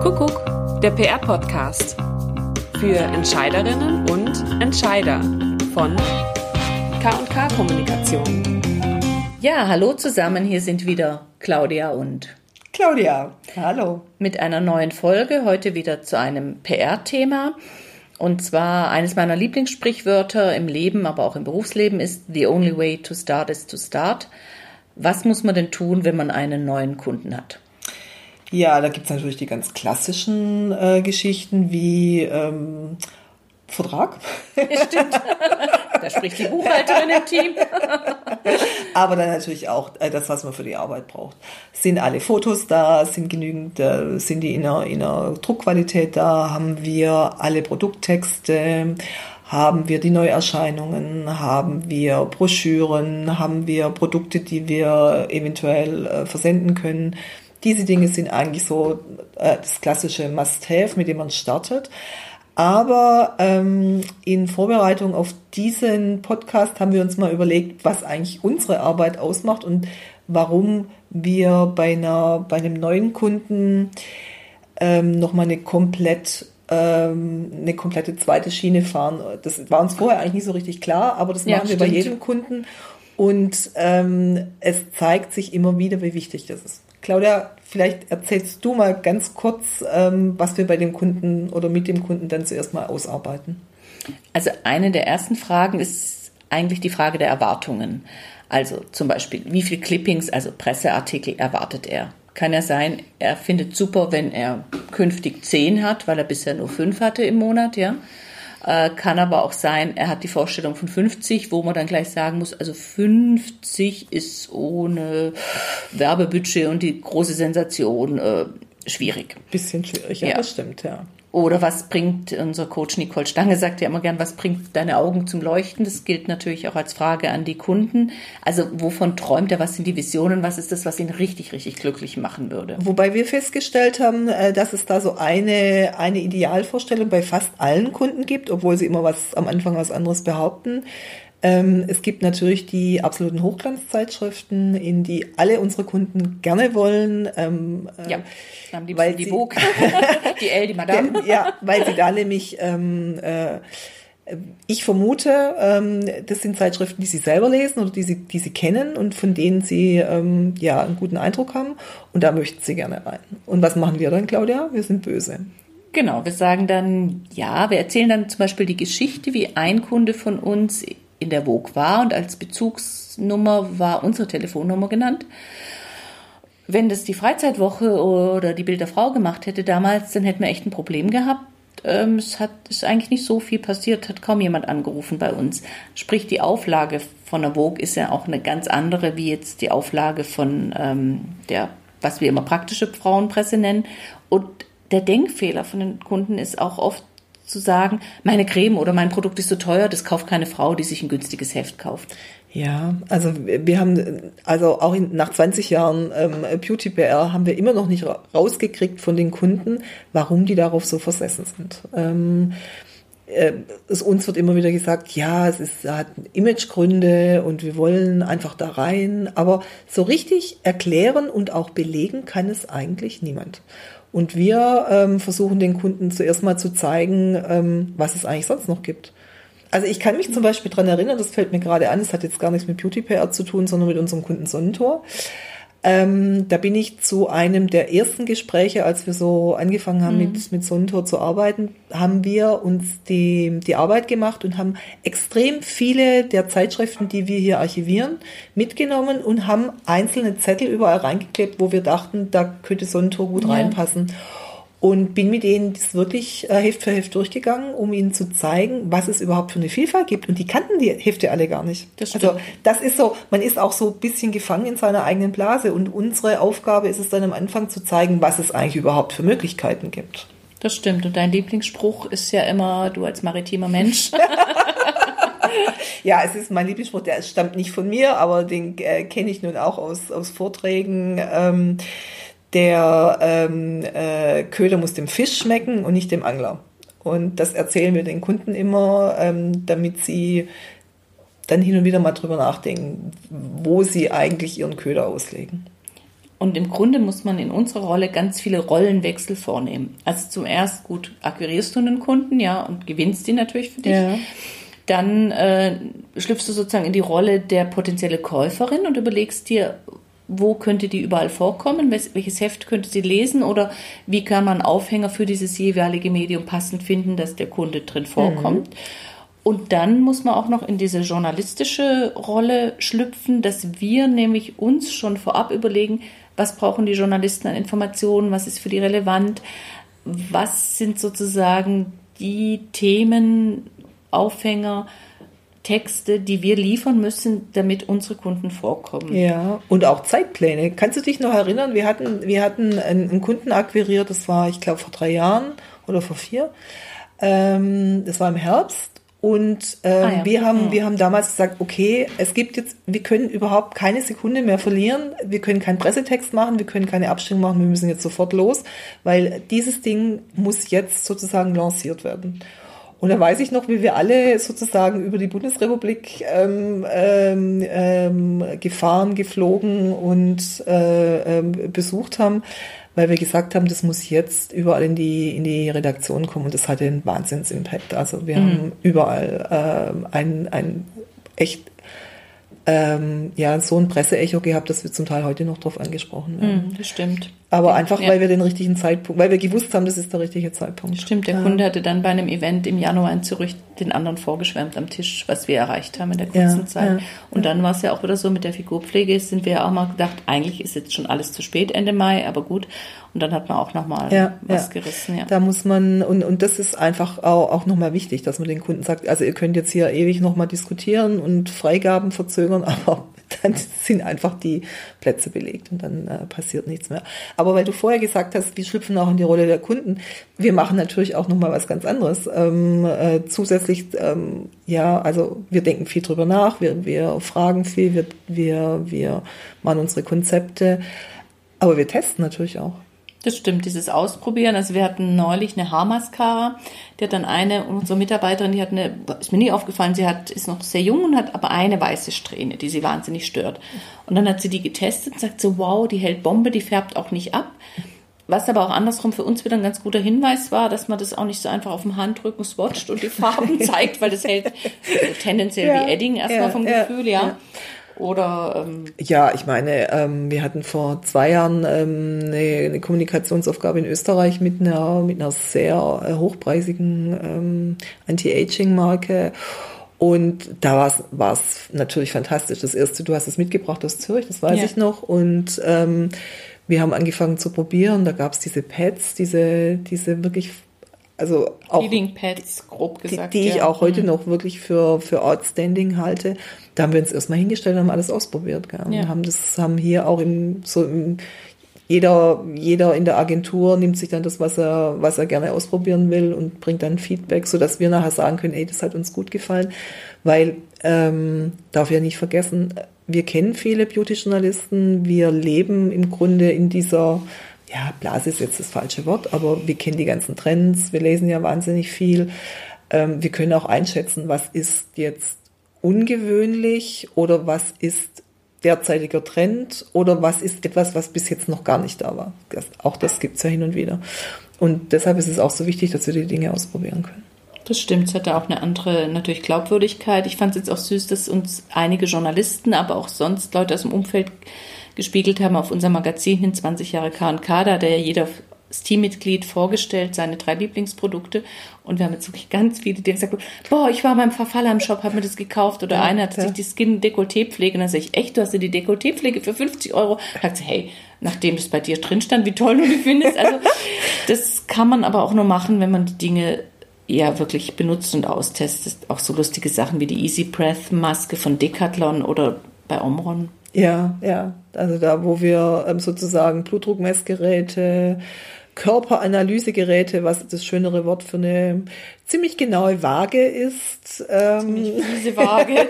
Kuckuck, der PR-Podcast. Für Entscheiderinnen und Entscheider von K&K Kommunikation. Ja, hallo zusammen, hier sind wieder Claudia und Claudia. Hallo. Mit einer neuen Folge, heute wieder zu einem PR-Thema. Und zwar eines meiner Lieblingssprichwörter im Leben, aber auch im Berufsleben ist The only way to start is to start. Was muss man denn tun, wenn man einen neuen Kunden hat? Ja, da gibt es natürlich die ganz klassischen äh, Geschichten wie ähm, Vertrag. Stimmt. da spricht die Buchhalterin im Team. Aber dann natürlich auch äh, das, was man für die Arbeit braucht. Sind alle Fotos da? Sind genügend, äh, sind die in einer, in einer Druckqualität da? Haben wir alle Produkttexte? Haben wir die Neuerscheinungen? Haben wir Broschüren? Haben wir Produkte, die wir eventuell äh, versenden können? Diese Dinge sind eigentlich so äh, das klassische Must-Have, mit dem man startet. Aber ähm, in Vorbereitung auf diesen Podcast haben wir uns mal überlegt, was eigentlich unsere Arbeit ausmacht und warum wir bei, einer, bei einem neuen Kunden ähm, nochmal eine komplett ähm, eine komplette zweite Schiene fahren. Das war uns vorher eigentlich nicht so richtig klar, aber das machen ja, wir bei jedem Kunden. Und ähm, es zeigt sich immer wieder, wie wichtig das ist. Claudia, vielleicht erzählst du mal ganz kurz, ähm, was wir bei dem Kunden oder mit dem Kunden dann zuerst mal ausarbeiten. Also eine der ersten Fragen ist eigentlich die Frage der Erwartungen. Also zum Beispiel, wie viel Clippings, also Presseartikel erwartet er? Kann ja sein, er findet super, wenn er künftig zehn hat, weil er bisher nur fünf hatte im Monat, ja. Äh, kann aber auch sein, er hat die Vorstellung von 50, wo man dann gleich sagen muss, also 50 ist ohne Werbebudget und die große Sensation äh, schwierig. Bisschen schwierig, ja, ja. das stimmt, ja. Oder was bringt, unser Coach Nicole Stange sagt ja immer gern, was bringt deine Augen zum Leuchten? Das gilt natürlich auch als Frage an die Kunden. Also wovon träumt er? Was sind die Visionen? Was ist das, was ihn richtig, richtig glücklich machen würde? Wobei wir festgestellt haben, äh, dass es da so eine, eine Idealvorstellung bei fast allen Kunden gibt, obwohl sie immer was am Anfang was anderes behaupten. Ähm, es gibt natürlich die absoluten Hochglanzzeitschriften, in die alle unsere Kunden gerne wollen. Ähm, ja, haben die, weil die Vogue, die L, die Madame. ja, weil sie da nämlich, ähm, äh, ich vermute, ähm, das sind Zeitschriften, die sie selber lesen oder die sie, die sie kennen und von denen sie ähm, ja einen guten Eindruck haben. Und da möchten sie gerne rein. Und was machen wir dann, Claudia? Wir sind böse. Genau, wir sagen dann, ja, wir erzählen dann zum Beispiel die Geschichte, wie ein Kunde von uns in der Vogue war und als Bezugsnummer war unsere Telefonnummer genannt. Wenn das die Freizeitwoche oder die Bild der Frau gemacht hätte damals, dann hätten wir echt ein Problem gehabt. Ähm, es hat ist eigentlich nicht so viel passiert, hat kaum jemand angerufen bei uns. Sprich, die Auflage von der Vogue ist ja auch eine ganz andere wie jetzt die Auflage von ähm, der, was wir immer praktische Frauenpresse nennen. Und der Denkfehler von den Kunden ist auch oft, zu sagen, meine Creme oder mein Produkt ist so teuer, das kauft keine Frau, die sich ein günstiges Heft kauft. Ja, also wir haben, also auch in, nach 20 Jahren ähm, Beauty PR haben wir immer noch nicht rausgekriegt von den Kunden, warum die darauf so versessen sind. Ähm, äh, es, uns wird immer wieder gesagt, ja, es ist, hat Imagegründe und wir wollen einfach da rein, aber so richtig erklären und auch belegen kann es eigentlich niemand. Und wir ähm, versuchen den Kunden zuerst mal zu zeigen, ähm, was es eigentlich sonst noch gibt. Also ich kann mich zum Beispiel dran erinnern, das fällt mir gerade an, es hat jetzt gar nichts mit Beauty PR zu tun, sondern mit unserem Kunden Sonnentor. Ähm, da bin ich zu einem der ersten Gespräche, als wir so angefangen haben, mhm. mit, mit Sonnentor zu arbeiten, haben wir uns die, die Arbeit gemacht und haben extrem viele der Zeitschriften, die wir hier archivieren, mitgenommen und haben einzelne Zettel überall reingeklebt, wo wir dachten, da könnte Sonnentor gut ja. reinpassen und bin mit denen das wirklich äh, Heft für Heft durchgegangen, um ihnen zu zeigen, was es überhaupt für eine Vielfalt gibt. Und die kannten die Hefte alle gar nicht. Das also das ist so, man ist auch so ein bisschen gefangen in seiner eigenen Blase. Und unsere Aufgabe ist es dann am Anfang zu zeigen, was es eigentlich überhaupt für Möglichkeiten gibt. Das stimmt. Und dein Lieblingsspruch ist ja immer, du als maritimer Mensch. ja, es ist mein Lieblingsspruch, der stammt nicht von mir, aber den äh, kenne ich nun auch aus, aus Vorträgen. Ähm, der ähm, äh, Köder muss dem Fisch schmecken und nicht dem Angler. Und das erzählen wir den Kunden immer, ähm, damit sie dann hin und wieder mal drüber nachdenken, wo sie eigentlich ihren Köder auslegen. Und im Grunde muss man in unserer Rolle ganz viele Rollenwechsel vornehmen. Also zum erst gut akquirierst du einen Kunden, ja, und gewinnst ihn natürlich für dich. Ja. Dann äh, schlüpfst du sozusagen in die Rolle der potenzielle Käuferin und überlegst dir, wo könnte die überall vorkommen, welches Heft könnte sie lesen oder wie kann man Aufhänger für dieses jeweilige Medium passend finden, dass der Kunde drin vorkommt. Mhm. Und dann muss man auch noch in diese journalistische Rolle schlüpfen, dass wir nämlich uns schon vorab überlegen, was brauchen die Journalisten an Informationen, was ist für die relevant, was sind sozusagen die Themen, Aufhänger, Texte, die wir liefern müssen, damit unsere Kunden vorkommen. Ja, und auch Zeitpläne. Kannst du dich noch erinnern? Wir hatten, wir hatten einen Kunden akquiriert, das war, ich glaube, vor drei Jahren oder vor vier. Ähm, das war im Herbst und ähm, ah, ja. wir haben, wir haben damals gesagt, okay, es gibt jetzt, wir können überhaupt keine Sekunde mehr verlieren. Wir können keinen Pressetext machen, wir können keine Abstimmung machen, wir müssen jetzt sofort los, weil dieses Ding muss jetzt sozusagen lanciert werden. Und da weiß ich noch, wie wir alle sozusagen über die Bundesrepublik ähm, ähm, ähm, gefahren, geflogen und äh, ähm, besucht haben weil wir gesagt haben, das muss jetzt überall in die, in die Redaktion kommen und das hatte einen Wahnsinns-Impact. Also wir mhm. haben überall äh, ein, ein echt ähm, ja, so ein Presseecho gehabt, dass wir zum Teil heute noch drauf angesprochen werden. Mhm, das stimmt. Aber einfach, ja. weil wir den richtigen Zeitpunkt, weil wir gewusst haben, das ist der richtige Zeitpunkt. Stimmt, der ja. Kunde hatte dann bei einem Event im Januar in Zürich den anderen vorgeschwärmt am Tisch, was wir erreicht haben in der kurzen ja, Zeit. Und dann war es ja auch wieder so mit der Figurpflege, sind wir ja auch mal gedacht, eigentlich ist jetzt schon alles zu spät Ende Mai, aber gut. Und dann hat man auch nochmal ja, was ja. gerissen. Ja. Da muss man, und, und das ist einfach auch, auch nochmal wichtig, dass man den Kunden sagt, also ihr könnt jetzt hier ewig nochmal diskutieren und Freigaben verzögern, aber dann sind einfach die Plätze belegt und dann äh, passiert nichts mehr. Aber weil du vorher gesagt hast, wir schlüpfen auch in die Rolle der Kunden, wir machen natürlich auch nochmal was ganz anderes. Ähm, äh, zusätzlich, ähm, ja, also wir denken viel drüber nach, wir, wir fragen viel, wir, wir, wir machen unsere Konzepte, aber wir testen natürlich auch. Das stimmt, dieses Ausprobieren. Also wir hatten neulich eine Haarmascara, die hat dann eine, unsere Mitarbeiterin, die hat eine, ist mir nie aufgefallen, sie hat, ist noch sehr jung und hat aber eine weiße Strähne, die sie wahnsinnig stört. Und dann hat sie die getestet und sagt so, wow, die hält Bombe, die färbt auch nicht ab. Was aber auch andersrum für uns wieder ein ganz guter Hinweis war, dass man das auch nicht so einfach auf dem Handrücken swatcht und die Farben zeigt, weil das hält so tendenziell ja, wie Edding erstmal ja, vom Gefühl, ja. ja. Oder ähm ja, ich meine, ähm, wir hatten vor zwei Jahren ähm, eine, eine, Kommunikationsaufgabe in Österreich mit einer mit einer sehr äh, hochpreisigen ähm, Anti-Aging-Marke. Und da war es natürlich fantastisch. Das erste, du hast es mitgebracht aus Zürich, das weiß ja. ich noch. Und ähm, wir haben angefangen zu probieren. Da gab es diese Pads, diese, diese wirklich also auch Healing Pads, grob gesagt. Die, die ja. ich auch heute mhm. noch wirklich für, für outstanding halte. Da haben wir uns erstmal hingestellt und haben alles ausprobiert. Gell? Ja. haben das, haben hier auch im, so im, jeder, jeder in der Agentur nimmt sich dann das, was er, was er gerne ausprobieren will und bringt dann Feedback, so dass wir nachher sagen können, ey, das hat uns gut gefallen. Weil, ähm, darf ja nicht vergessen, wir kennen viele Beauty-Journalisten, wir leben im Grunde in dieser ja, Blase ist jetzt das falsche Wort, aber wir kennen die ganzen Trends, wir lesen ja wahnsinnig viel. Ähm, wir können auch einschätzen, was ist jetzt ungewöhnlich oder was ist derzeitiger Trend oder was ist etwas, was bis jetzt noch gar nicht da war. Das, auch das gibt's ja hin und wieder. Und deshalb ist es auch so wichtig, dass wir die Dinge ausprobieren können. Das stimmt, es hatte auch eine andere natürlich Glaubwürdigkeit. Ich fand es jetzt auch süß, dass uns einige Journalisten, aber auch sonst Leute aus dem Umfeld gespiegelt haben auf unser Magazin hin 20 Jahre K&K, da hat ja jeder Teammitglied vorgestellt, seine drei Lieblingsprodukte. Und wir haben jetzt wirklich ganz viele, die gesagt boah, ich war beim Verfaller im Shop, habe mir das gekauft. Oder ja, einer hat ja. sich die Skin-Dekolleté-Pflege. Und dann sage ich, echt, du hast dir die Dekolleté-Pflege für 50 Euro? Da sagt sie, hey, nachdem das bei dir drin stand, wie toll du die findest. Also, das kann man aber auch nur machen, wenn man die Dinge ja wirklich benutzt und austestet. Auch so lustige Sachen wie die Easy Breath Maske von Decathlon oder bei Omron. Ja, ja. Also da, wo wir ähm, sozusagen Blutdruckmessgeräte, Körperanalysegeräte, was das schönere Wort für eine ziemlich genaue Waage ist. Ähm, ziemlich fiese Waage.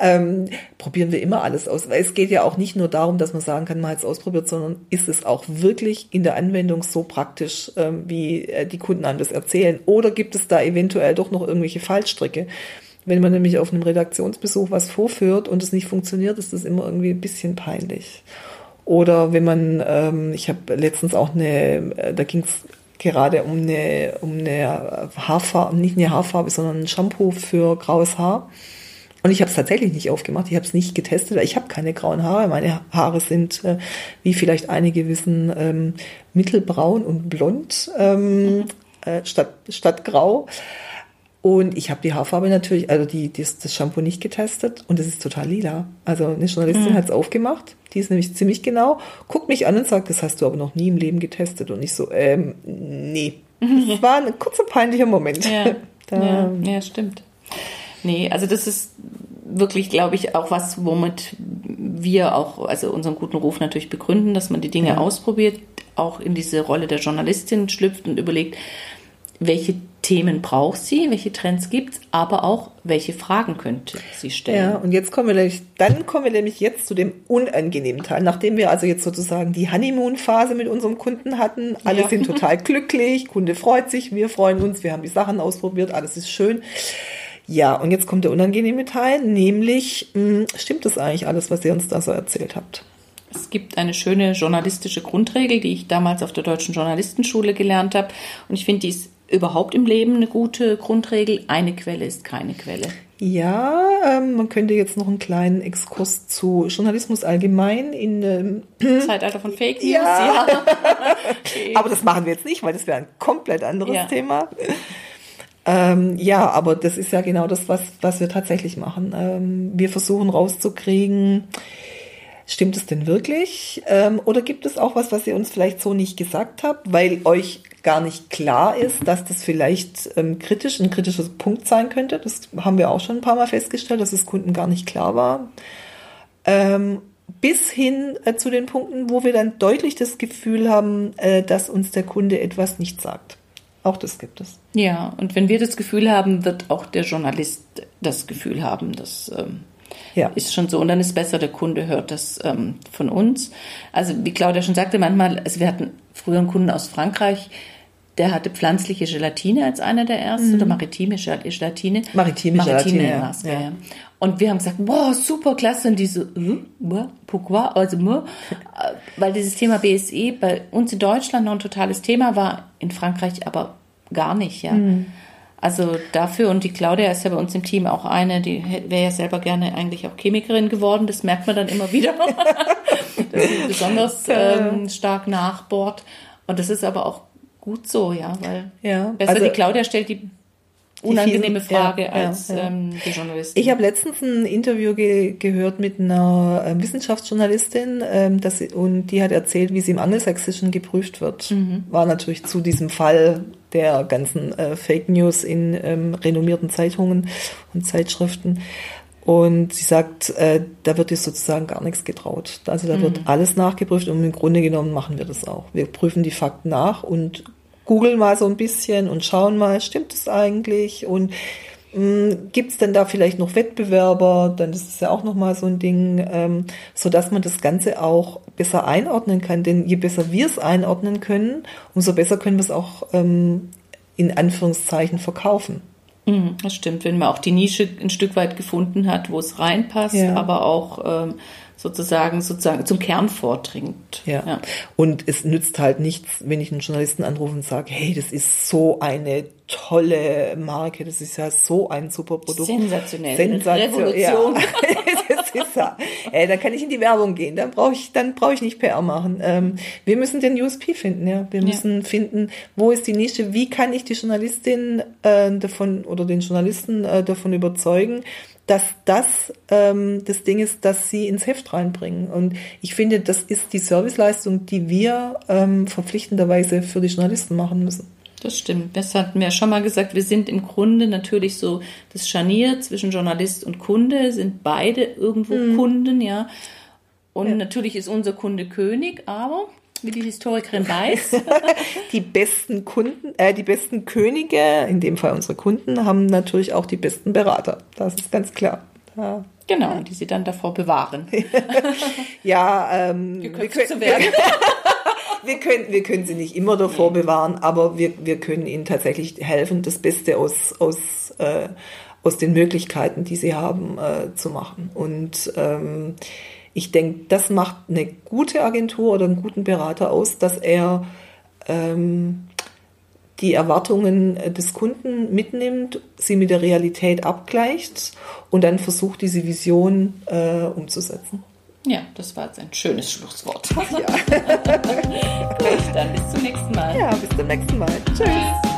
ähm, probieren wir immer alles aus. Weil es geht ja auch nicht nur darum, dass man sagen kann, man hat es ausprobiert, sondern ist es auch wirklich in der Anwendung so praktisch, ähm, wie äh, die Kunden einem das erzählen? Oder gibt es da eventuell doch noch irgendwelche Fallstricke? Wenn man nämlich auf einem Redaktionsbesuch was vorführt und es nicht funktioniert, ist das immer irgendwie ein bisschen peinlich. Oder wenn man, ähm, ich habe letztens auch eine, äh, da ging es gerade um eine, um eine Haarfarbe, nicht eine Haarfarbe, sondern ein Shampoo für graues Haar. Und ich habe es tatsächlich nicht aufgemacht, ich habe es nicht getestet, weil ich habe keine grauen Haare. Meine Haare sind, äh, wie vielleicht einige wissen, ähm, mittelbraun und blond ähm, äh, statt, statt grau. Und ich habe die Haarfarbe natürlich, also die, das, das Shampoo nicht getestet und es ist total lila. Also eine Journalistin mhm. hat es aufgemacht, die ist nämlich ziemlich genau, guckt mich an und sagt, das hast du aber noch nie im Leben getestet. Und ich so, ähm, nee. Das war ein kurzer peinlicher Moment. Ja, ja, ja, stimmt. Nee, also das ist wirklich, glaube ich, auch was, womit wir auch, also unseren guten Ruf natürlich begründen, dass man die Dinge ja. ausprobiert, auch in diese Rolle der Journalistin schlüpft und überlegt, welche Themen braucht sie, welche Trends gibt es, aber auch welche Fragen könnte sie stellen. Ja, und jetzt kommen wir nämlich, dann kommen wir nämlich jetzt zu dem unangenehmen Teil. Nachdem wir also jetzt sozusagen die Honeymoon-Phase mit unserem Kunden hatten, alle ja. sind total glücklich, Kunde freut sich, wir freuen uns, wir haben die Sachen ausprobiert, alles ist schön. Ja, und jetzt kommt der unangenehme Teil, nämlich, mh, hm, stimmt das eigentlich alles, was ihr uns da so erzählt habt? Es gibt eine schöne journalistische Grundregel, die ich damals auf der Deutschen Journalistenschule gelernt habe. Und ich finde, die ist überhaupt im Leben eine gute Grundregel. Eine Quelle ist keine Quelle. Ja, ähm, man könnte jetzt noch einen kleinen Exkurs zu Journalismus allgemein in ähm, Zeitalter von Fake News. Ja. ja. okay. Aber das machen wir jetzt nicht, weil das wäre ein komplett anderes ja. Thema. Ähm, ja, aber das ist ja genau das, was, was wir tatsächlich machen. Ähm, wir versuchen rauszukriegen, Stimmt es denn wirklich? Ähm, oder gibt es auch was, was ihr uns vielleicht so nicht gesagt habt, weil euch gar nicht klar ist, dass das vielleicht ähm, kritisch, ein kritischer Punkt sein könnte? Das haben wir auch schon ein paar Mal festgestellt, dass es Kunden gar nicht klar war. Ähm, bis hin äh, zu den Punkten, wo wir dann deutlich das Gefühl haben, äh, dass uns der Kunde etwas nicht sagt. Auch das gibt es. Ja, und wenn wir das Gefühl haben, wird auch der Journalist das Gefühl haben, dass ähm, ja. Ist schon so. Und dann ist besser, der Kunde hört das ähm, von uns. Also wie Claudia schon sagte, manchmal, also wir hatten früher einen Kunden aus Frankreich, der hatte pflanzliche Gelatine als einer der ersten mhm. oder maritime Gelatine. Maritime, maritime Gelatine, Maske, ja. ja. Und wir haben gesagt, wow, super klasse. Und die so, äh, pourquoi? Also, äh, weil dieses Thema BSE bei uns in Deutschland noch ein totales Thema war, in Frankreich aber gar nicht, ja. Mhm. Also dafür, und die Claudia ist ja bei uns im Team auch eine, die wäre ja selber gerne eigentlich auch Chemikerin geworden, das merkt man dann immer wieder, dass sie besonders ähm, stark nachbohrt. Und das ist aber auch gut so, ja, weil ja, besser also, die Claudia stellt die unangenehme Frage ja, als ja, ja. Ähm, die Journalistin. Ich habe letztens ein Interview ge gehört mit einer äh, Wissenschaftsjournalistin ähm, das, und die hat erzählt, wie sie im Angelsächsischen geprüft wird. Mhm. War natürlich zu diesem Fall der ganzen äh, Fake News in ähm, renommierten Zeitungen und Zeitschriften. Und sie sagt, äh, da wird ihr sozusagen gar nichts getraut. Also da mhm. wird alles nachgeprüft und im Grunde genommen machen wir das auch. Wir prüfen die Fakten nach und googeln mal so ein bisschen und schauen mal, stimmt es eigentlich? Und hm, Gibt es denn da vielleicht noch Wettbewerber? Dann ist es ja auch nochmal so ein Ding, ähm, so dass man das Ganze auch besser einordnen kann. Denn je besser wir es einordnen können, umso besser können wir es auch ähm, in Anführungszeichen verkaufen. Mhm, das stimmt, wenn man auch die Nische ein Stück weit gefunden hat, wo es reinpasst, ja. aber auch ähm, sozusagen, sozusagen zum Kern vordringt. Ja. ja. Und es nützt halt nichts, wenn ich einen Journalisten anrufe und sage, hey, das ist so eine tolle Marke, das ist ja so ein super Produkt. Sensationell. Sensation, Revolution. Ja. das ist ja. Ey, dann kann ich in die Werbung gehen, dann brauche ich, dann brauche ich nicht PR machen. Ähm, wir müssen den USP finden, ja. Wir müssen ja. finden, wo ist die Nische, wie kann ich die Journalistin äh, davon oder den Journalisten äh, davon überzeugen, dass das ähm, das Ding ist, dass sie ins Heft reinbringen. Und ich finde, das ist die Serviceleistung, die wir ähm, verpflichtenderweise für die Journalisten machen müssen. Das stimmt. Das hatten wir ja schon mal gesagt. Wir sind im Grunde natürlich so das Scharnier zwischen Journalist und Kunde, sind beide irgendwo mhm. Kunden, ja. Und ja. natürlich ist unser Kunde König, aber wie die Historikerin weiß. die besten Kunden, äh, die besten Könige, in dem Fall unsere Kunden, haben natürlich auch die besten Berater. Das ist ganz klar. Ja. Genau, die sie dann davor bewahren. ja, ähm, können, zu werden. wir, können, wir können sie nicht immer davor bewahren, aber wir, wir können ihnen tatsächlich helfen, das Beste aus, aus, äh, aus den Möglichkeiten, die sie haben, äh, zu machen. Und ähm, ich denke, das macht eine gute Agentur oder einen guten Berater aus, dass er ähm, die Erwartungen äh, des Kunden mitnimmt, sie mit der Realität abgleicht und dann versucht, diese Vision äh, umzusetzen. Ja, das war jetzt ein schönes Schlusswort. Ja. Gut, dann bis zum nächsten Mal. ja, bis zum nächsten Mal. Tschüss.